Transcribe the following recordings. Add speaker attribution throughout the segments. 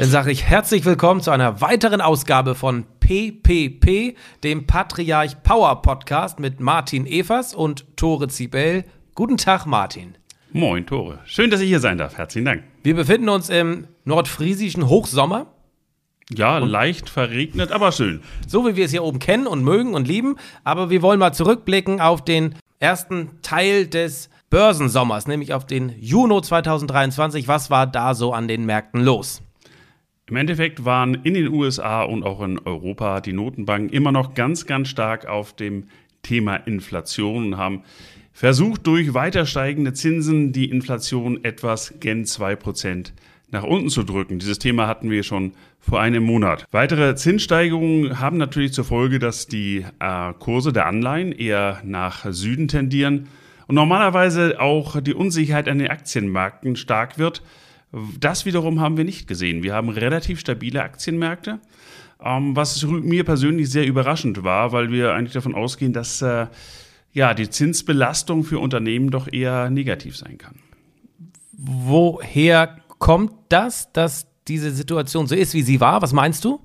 Speaker 1: Dann sage ich herzlich willkommen zu einer weiteren Ausgabe von PPP, dem Patriarch Power Podcast mit Martin Evers und Tore Zibel. Guten Tag, Martin.
Speaker 2: Moin, Tore. Schön, dass ich hier sein darf. Herzlichen Dank.
Speaker 1: Wir befinden uns im nordfriesischen Hochsommer.
Speaker 2: Ja, und leicht verregnet, aber schön.
Speaker 1: So wie wir es hier oben kennen und mögen und lieben. Aber wir wollen mal zurückblicken auf den ersten Teil des Börsensommers, nämlich auf den Juni 2023. Was war da so an den Märkten los?
Speaker 2: Im Endeffekt waren in den USA und auch in Europa die Notenbanken immer noch ganz, ganz stark auf dem Thema Inflation und haben versucht, durch weiter steigende Zinsen die Inflation etwas gen 2% nach unten zu drücken. Dieses Thema hatten wir schon vor einem Monat. Weitere Zinssteigerungen haben natürlich zur Folge, dass die äh, Kurse der Anleihen eher nach Süden tendieren und normalerweise auch die Unsicherheit an den Aktienmärkten stark wird. Das wiederum haben wir nicht gesehen. Wir haben relativ stabile Aktienmärkte, ähm, was mir persönlich sehr überraschend war, weil wir eigentlich davon ausgehen, dass äh, ja, die Zinsbelastung für Unternehmen doch eher negativ sein kann.
Speaker 1: Woher kommt das, dass diese Situation so ist, wie sie war? Was meinst du?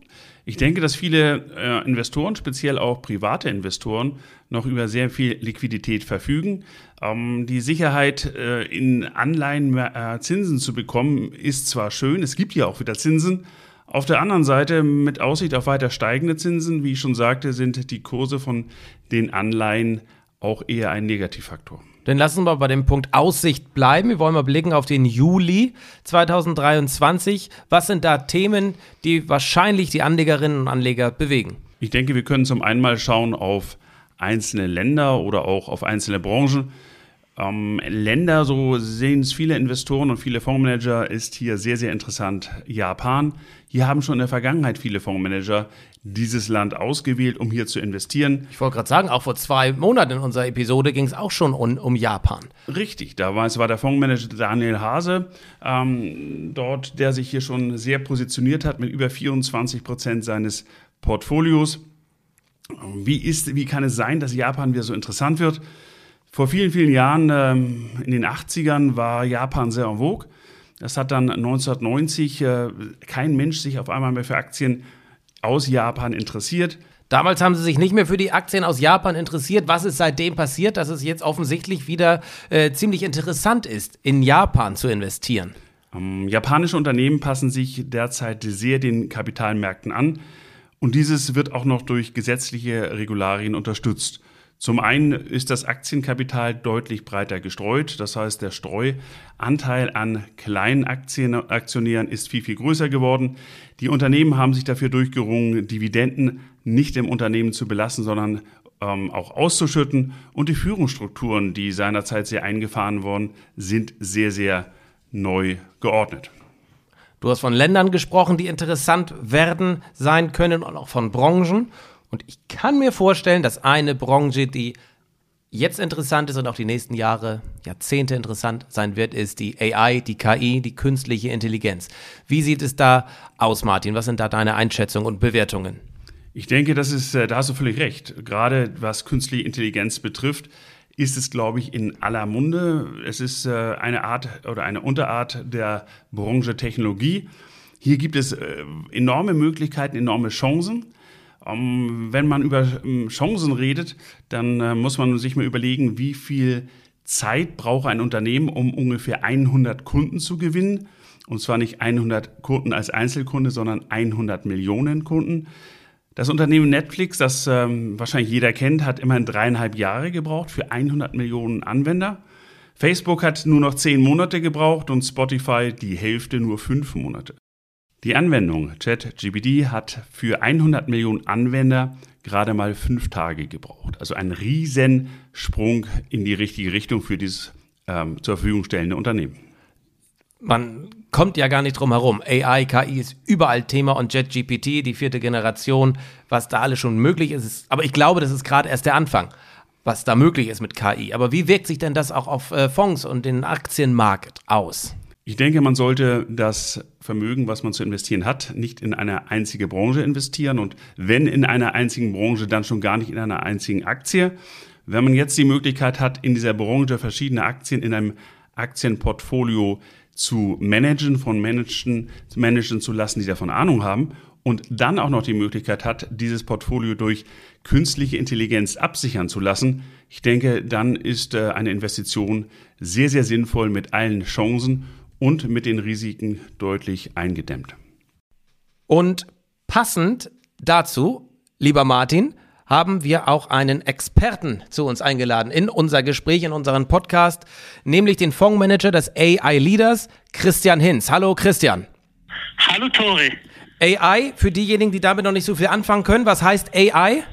Speaker 2: Ich denke, dass viele äh, Investoren, speziell auch private Investoren, noch über sehr viel Liquidität verfügen. Ähm, die Sicherheit, äh, in Anleihen äh, Zinsen zu bekommen, ist zwar schön, es gibt ja auch wieder Zinsen. Auf der anderen Seite, mit Aussicht auf weiter steigende Zinsen, wie ich schon sagte, sind die Kurse von den Anleihen auch eher ein Negativfaktor.
Speaker 1: Dann lassen wir bei dem Punkt Aussicht bleiben. Wir wollen mal blicken auf den Juli 2023. Was sind da Themen, die wahrscheinlich die Anlegerinnen und Anleger bewegen?
Speaker 2: Ich denke, wir können zum einen mal schauen auf einzelne Länder oder auch auf einzelne Branchen. Ähm, Länder, so sehen es viele Investoren und viele Fondsmanager, ist hier sehr, sehr interessant. Japan. Hier haben schon in der Vergangenheit viele Fondsmanager dieses Land ausgewählt, um hier zu investieren.
Speaker 1: Ich wollte gerade sagen, auch vor zwei Monaten in unserer Episode ging es auch schon um, um, Japan.
Speaker 2: Richtig, damals war der Fondsmanager Daniel Hase ähm, dort, der sich hier schon sehr positioniert hat mit über 24 Prozent seines Portfolios. Wie, ist, wie kann es sein, dass Japan wieder so interessant wird? Vor vielen, vielen Jahren, ähm, in den 80ern, war Japan sehr en vogue. Das hat dann 1990 äh, kein Mensch sich auf einmal mehr für Aktien aus Japan interessiert.
Speaker 1: Damals haben sie sich nicht mehr für die Aktien aus Japan interessiert. Was ist seitdem passiert, dass es jetzt offensichtlich wieder äh, ziemlich interessant ist, in Japan zu investieren?
Speaker 2: Ähm, japanische Unternehmen passen sich derzeit sehr den Kapitalmärkten an und dieses wird auch noch durch gesetzliche Regularien unterstützt. Zum einen ist das Aktienkapital deutlich breiter gestreut. Das heißt, der Streuanteil an kleinen Aktionären ist viel, viel größer geworden. Die Unternehmen haben sich dafür durchgerungen, Dividenden nicht im Unternehmen zu belassen, sondern ähm, auch auszuschütten. Und die Führungsstrukturen, die seinerzeit sehr eingefahren wurden, sind sehr, sehr neu geordnet.
Speaker 1: Du hast von Ländern gesprochen, die interessant werden sein können und auch von Branchen. Und ich kann mir vorstellen, dass eine Branche, die jetzt interessant ist und auch die nächsten Jahre, Jahrzehnte interessant sein wird, ist die AI, die KI, die künstliche Intelligenz. Wie sieht es da aus, Martin? Was sind da deine Einschätzungen und Bewertungen?
Speaker 2: Ich denke, das ist, äh, da hast du völlig recht. Gerade was künstliche Intelligenz betrifft, ist es, glaube ich, in aller Munde. Es ist äh, eine Art oder eine Unterart der Branche Technologie. Hier gibt es äh, enorme Möglichkeiten, enorme Chancen. Ähm, wenn man über ähm, Chancen redet, dann äh, muss man sich mal überlegen, wie viel Zeit braucht ein Unternehmen, um ungefähr 100 Kunden zu gewinnen. Und zwar nicht 100 Kunden als Einzelkunde, sondern 100 Millionen Kunden. Das Unternehmen Netflix, das ähm, wahrscheinlich jeder kennt, hat immerhin dreieinhalb Jahre gebraucht für 100 Millionen Anwender. Facebook hat nur noch zehn Monate gebraucht und Spotify die Hälfte nur fünf Monate. Die Anwendung ChatGPT hat für 100 Millionen Anwender gerade mal fünf Tage gebraucht. Also ein Riesensprung in die richtige Richtung für dieses ähm, zur Verfügung stellende Unternehmen.
Speaker 1: Man kommt ja gar nicht drum herum. AI, KI ist überall Thema und JetGPT, die vierte Generation, was da alles schon möglich ist. Aber ich glaube, das ist gerade erst der Anfang, was da möglich ist mit KI. Aber wie wirkt sich denn das auch auf äh, Fonds und den Aktienmarkt aus?
Speaker 2: Ich denke, man sollte das Vermögen, was man zu investieren hat, nicht in eine einzige Branche investieren und wenn in einer einzigen Branche, dann schon gar nicht in einer einzigen Aktie. Wenn man jetzt die Möglichkeit hat, in dieser Branche verschiedene Aktien in einem Aktienportfolio zu managen, von Menschen managen zu lassen, die davon Ahnung haben und dann auch noch die Möglichkeit hat, dieses Portfolio durch künstliche Intelligenz absichern zu lassen, ich denke, dann ist äh, eine Investition sehr, sehr sinnvoll mit allen Chancen und mit den Risiken deutlich eingedämmt.
Speaker 1: Und passend dazu, lieber Martin, haben wir auch einen Experten zu uns eingeladen in unser Gespräch, in unseren Podcast, nämlich den Fondsmanager des AI Leaders, Christian Hinz. Hallo Christian.
Speaker 3: Hallo Tore.
Speaker 1: AI, für diejenigen, die damit noch nicht so viel anfangen können, was heißt AI?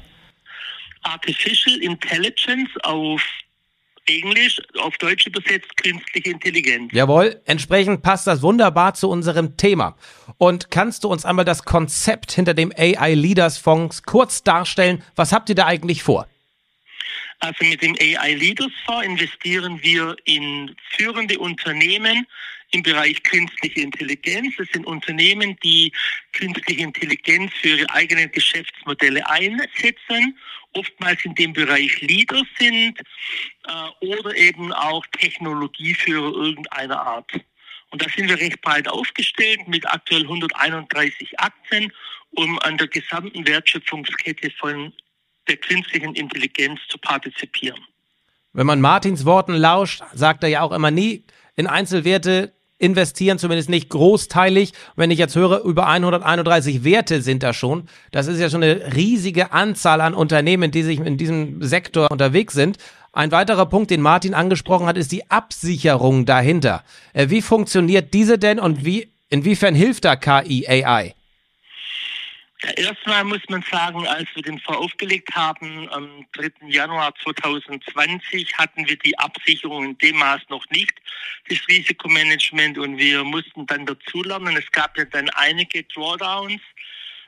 Speaker 3: Artificial Intelligence auf Englisch, auf Deutsch übersetzt künstliche Intelligenz.
Speaker 1: Jawohl, entsprechend passt das wunderbar zu unserem Thema. Und kannst du uns einmal das Konzept hinter dem AI Leaders Fonds kurz darstellen? Was habt ihr da eigentlich vor?
Speaker 3: Also mit dem AI Leaders Fonds investieren wir in führende Unternehmen im Bereich künstliche Intelligenz. Das sind Unternehmen, die künstliche Intelligenz für ihre eigenen Geschäftsmodelle einsetzen, oftmals in dem Bereich Leader sind äh, oder eben auch Technologieführer irgendeiner Art. Und da sind wir recht breit aufgestellt mit aktuell 131 Aktien, um an der gesamten Wertschöpfungskette von der künstlichen Intelligenz zu partizipieren.
Speaker 1: Wenn man Martins Worten lauscht, sagt er ja auch immer nie in Einzelwerte investieren, zumindest nicht großteilig. Wenn ich jetzt höre, über 131 Werte sind da schon. Das ist ja schon eine riesige Anzahl an Unternehmen, die sich in diesem Sektor unterwegs sind. Ein weiterer Punkt, den Martin angesprochen hat, ist die Absicherung dahinter. Äh, wie funktioniert diese denn und wie, inwiefern hilft da KI AI?
Speaker 3: Ja, erstmal muss man sagen, als wir den Fonds aufgelegt haben, am 3. Januar 2020, hatten wir die Absicherung in dem Maß noch nicht, das Risikomanagement, und wir mussten dann dazulernen. Es gab ja dann einige Drawdowns,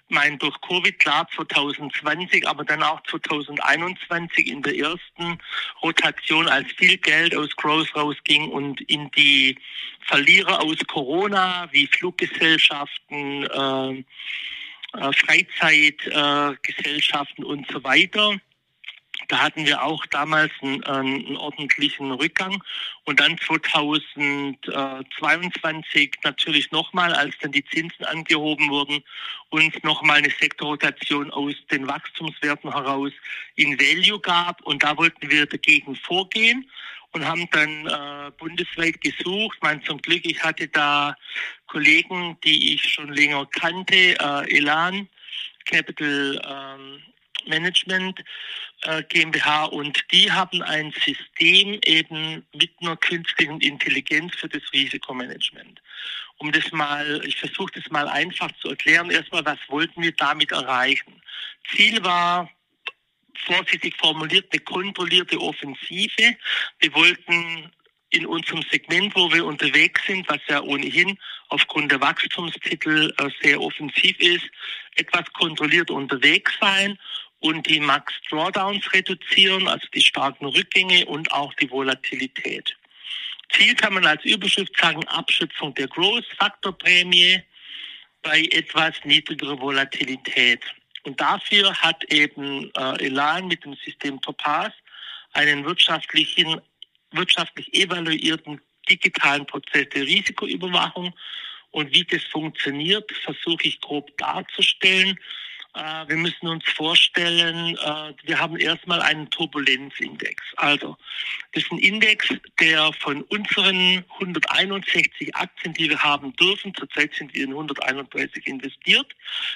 Speaker 3: mein durch Covid klar 2020, aber dann auch 2021 in der ersten Rotation, als viel Geld aus Growth rausging und in die Verlierer aus Corona wie Fluggesellschaften, äh, Freizeitgesellschaften äh, und so weiter. Da hatten wir auch damals einen, einen, ordentlichen Rückgang. Und dann 2022 natürlich nochmal, als dann die Zinsen angehoben wurden, uns nochmal eine Sektorrotation aus den Wachstumswerten heraus in Value gab. Und da wollten wir dagegen vorgehen und haben dann äh, bundesweit gesucht. Man zum Glück, ich hatte da Kollegen, die ich schon länger kannte, äh, Elan Capital ähm, Management äh, GmbH und die haben ein System eben mit einer künstlichen Intelligenz für das Risikomanagement. Um das mal, ich versuche das mal einfach zu erklären. Erstmal, was wollten wir damit erreichen? Ziel war, vorsichtig formuliert, eine kontrollierte Offensive. Wir wollten in unserem Segment, wo wir unterwegs sind, was ja ohnehin aufgrund der Wachstumstitel äh, sehr offensiv ist, etwas kontrolliert unterwegs sein und die Max Drawdowns reduzieren, also die starken Rückgänge und auch die Volatilität. Ziel kann man als Überschrift sagen, Abschöpfung der Growth-Faktorprämie bei etwas niedrigerer Volatilität. Und dafür hat eben äh, Elan mit dem System Topaz einen wirtschaftlichen, wirtschaftlich evaluierten digitalen Prozess der Risikoüberwachung. Und wie das funktioniert, versuche ich grob darzustellen. Äh, wir müssen uns vorstellen, äh, wir haben erstmal einen Turbulenzindex. Also, das ist ein Index, der von unseren 161 Aktien, die wir haben dürfen, zurzeit sind wir in 131 investiert,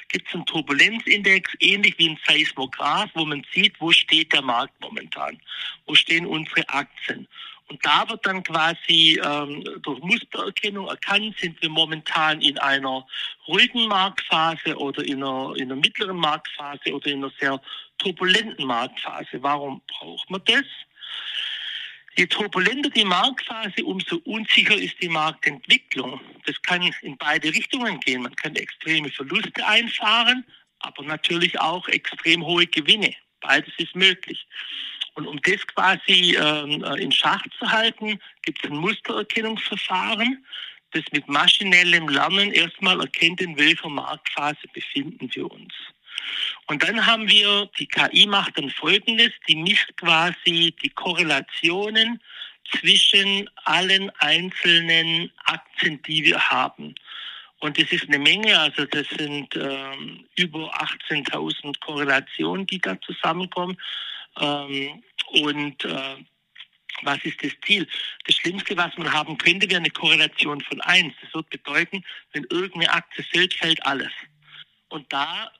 Speaker 3: gibt es einen Turbulenzindex, ähnlich wie ein Seismograph, wo man sieht, wo steht der Markt momentan, wo stehen unsere Aktien. Und da wird dann quasi ähm, durch Mustererkennung erkannt, sind wir momentan in einer ruhigen Marktphase oder in einer, in einer mittleren Marktphase oder in einer sehr turbulenten Marktphase. Warum braucht man das? Je turbulenter die Marktphase, umso unsicher ist die Marktentwicklung. Das kann in beide Richtungen gehen. Man kann extreme Verluste einfahren, aber natürlich auch extrem hohe Gewinne. Beides ist möglich. Und um das quasi ähm, äh, in Schach zu halten, gibt es ein Mustererkennungsverfahren, das mit maschinellem Lernen erstmal erkennt, in welcher Marktphase befinden wir uns. Und dann haben wir, die KI macht dann Folgendes, die misst quasi die Korrelationen zwischen allen einzelnen Aktien, die wir haben. Und das ist eine Menge, also das sind ähm, über 18.000 Korrelationen, die da zusammenkommen. Ähm, und äh, was ist das Ziel? Das Schlimmste, was man haben könnte, wäre eine Korrelation von 1. Das wird bedeuten, wenn irgendeine Aktie fällt, fällt alles. Und da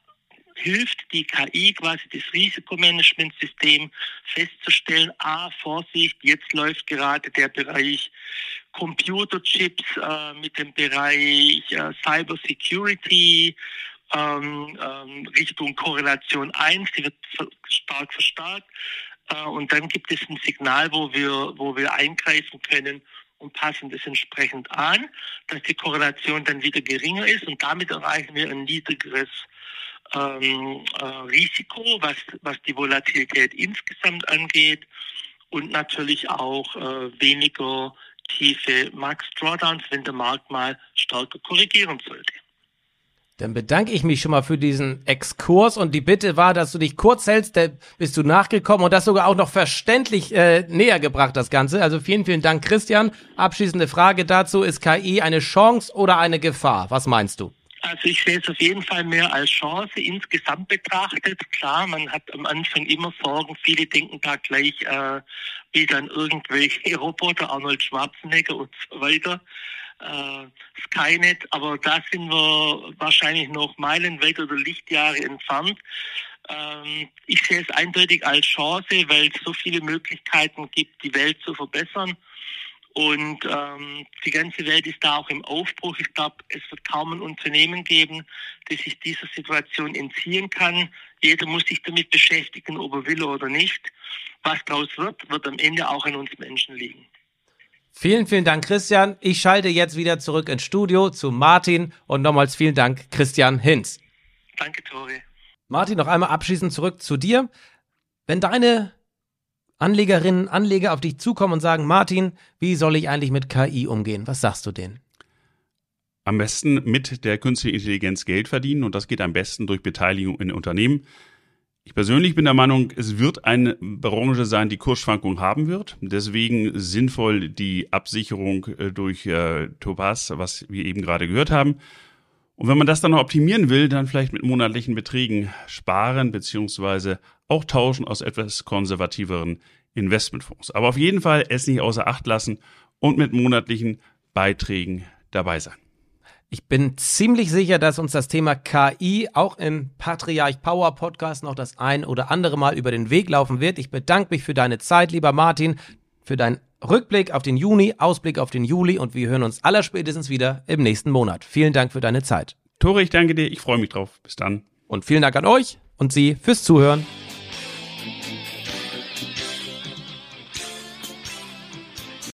Speaker 3: hilft die KI quasi das Risikomanagementsystem festzustellen, ah, Vorsicht, jetzt läuft gerade der Bereich Computerchips äh, mit dem Bereich äh, Cyber Security Richtung Korrelation 1, die wird stark verstärkt. Äh, und dann gibt es ein Signal, wo wir, wo wir eingreifen können und passen das entsprechend an, dass die Korrelation dann wieder geringer ist und damit erreichen wir ein niedrigeres ähm, äh, Risiko, was, was die Volatilität insgesamt angeht und natürlich auch äh, weniger tiefe Max Drawdowns, wenn der Markt mal stärker korrigieren sollte.
Speaker 1: Dann bedanke ich mich schon mal für diesen Exkurs und die Bitte war, dass du dich kurz hältst, da bist du nachgekommen und das sogar auch noch verständlich äh, näher gebracht, das Ganze. Also vielen, vielen Dank, Christian. Abschließende Frage dazu, ist KI eine Chance oder eine Gefahr? Was meinst du?
Speaker 3: Also ich sehe es auf jeden Fall mehr als Chance insgesamt betrachtet. Klar, man hat am Anfang immer Sorgen. Viele denken da gleich äh, wie dann irgendwelche Roboter, Arnold Schwarzenegger und so weiter. Äh, Skynet, aber da sind wir wahrscheinlich noch meilenweit oder Lichtjahre entfernt. Ähm, ich sehe es eindeutig als Chance, weil es so viele Möglichkeiten gibt, die Welt zu verbessern. Und ähm, die ganze Welt ist da auch im Aufbruch. Ich glaube, es wird kaum ein Unternehmen geben, das sich dieser Situation entziehen kann. Jeder muss sich damit beschäftigen, ob er will oder nicht. Was daraus wird, wird am Ende auch an uns Menschen liegen.
Speaker 1: Vielen, vielen Dank, Christian. Ich schalte jetzt wieder zurück ins Studio zu Martin und nochmals vielen Dank, Christian Hinz.
Speaker 3: Danke, Tori.
Speaker 1: Martin, noch einmal abschließend zurück zu dir. Wenn deine Anlegerinnen, Anleger auf dich zukommen und sagen, Martin, wie soll ich eigentlich mit KI umgehen? Was sagst du denen?
Speaker 2: Am besten mit der künstlichen Intelligenz Geld verdienen und das geht am besten durch Beteiligung in Unternehmen. Ich persönlich bin der Meinung, es wird eine Branche sein, die Kursschwankungen haben wird. Deswegen sinnvoll die Absicherung äh, durch äh, Topaz, was wir eben gerade gehört haben. Und wenn man das dann noch optimieren will, dann vielleicht mit monatlichen Beträgen sparen beziehungsweise auch tauschen aus etwas konservativeren Investmentfonds. Aber auf jeden Fall es nicht außer Acht lassen und mit monatlichen Beiträgen dabei sein.
Speaker 1: Ich bin ziemlich sicher, dass uns das Thema KI auch im Patriarch Power Podcast noch das ein oder andere Mal über den Weg laufen wird. Ich bedanke mich für deine Zeit, lieber Martin, für deinen Rückblick auf den Juni, Ausblick auf den Juli und wir hören uns allerspätestens wieder im nächsten Monat. Vielen Dank für deine Zeit.
Speaker 2: Tore, ich danke dir. Ich freue mich drauf. Bis dann.
Speaker 1: Und vielen Dank an euch und Sie fürs Zuhören.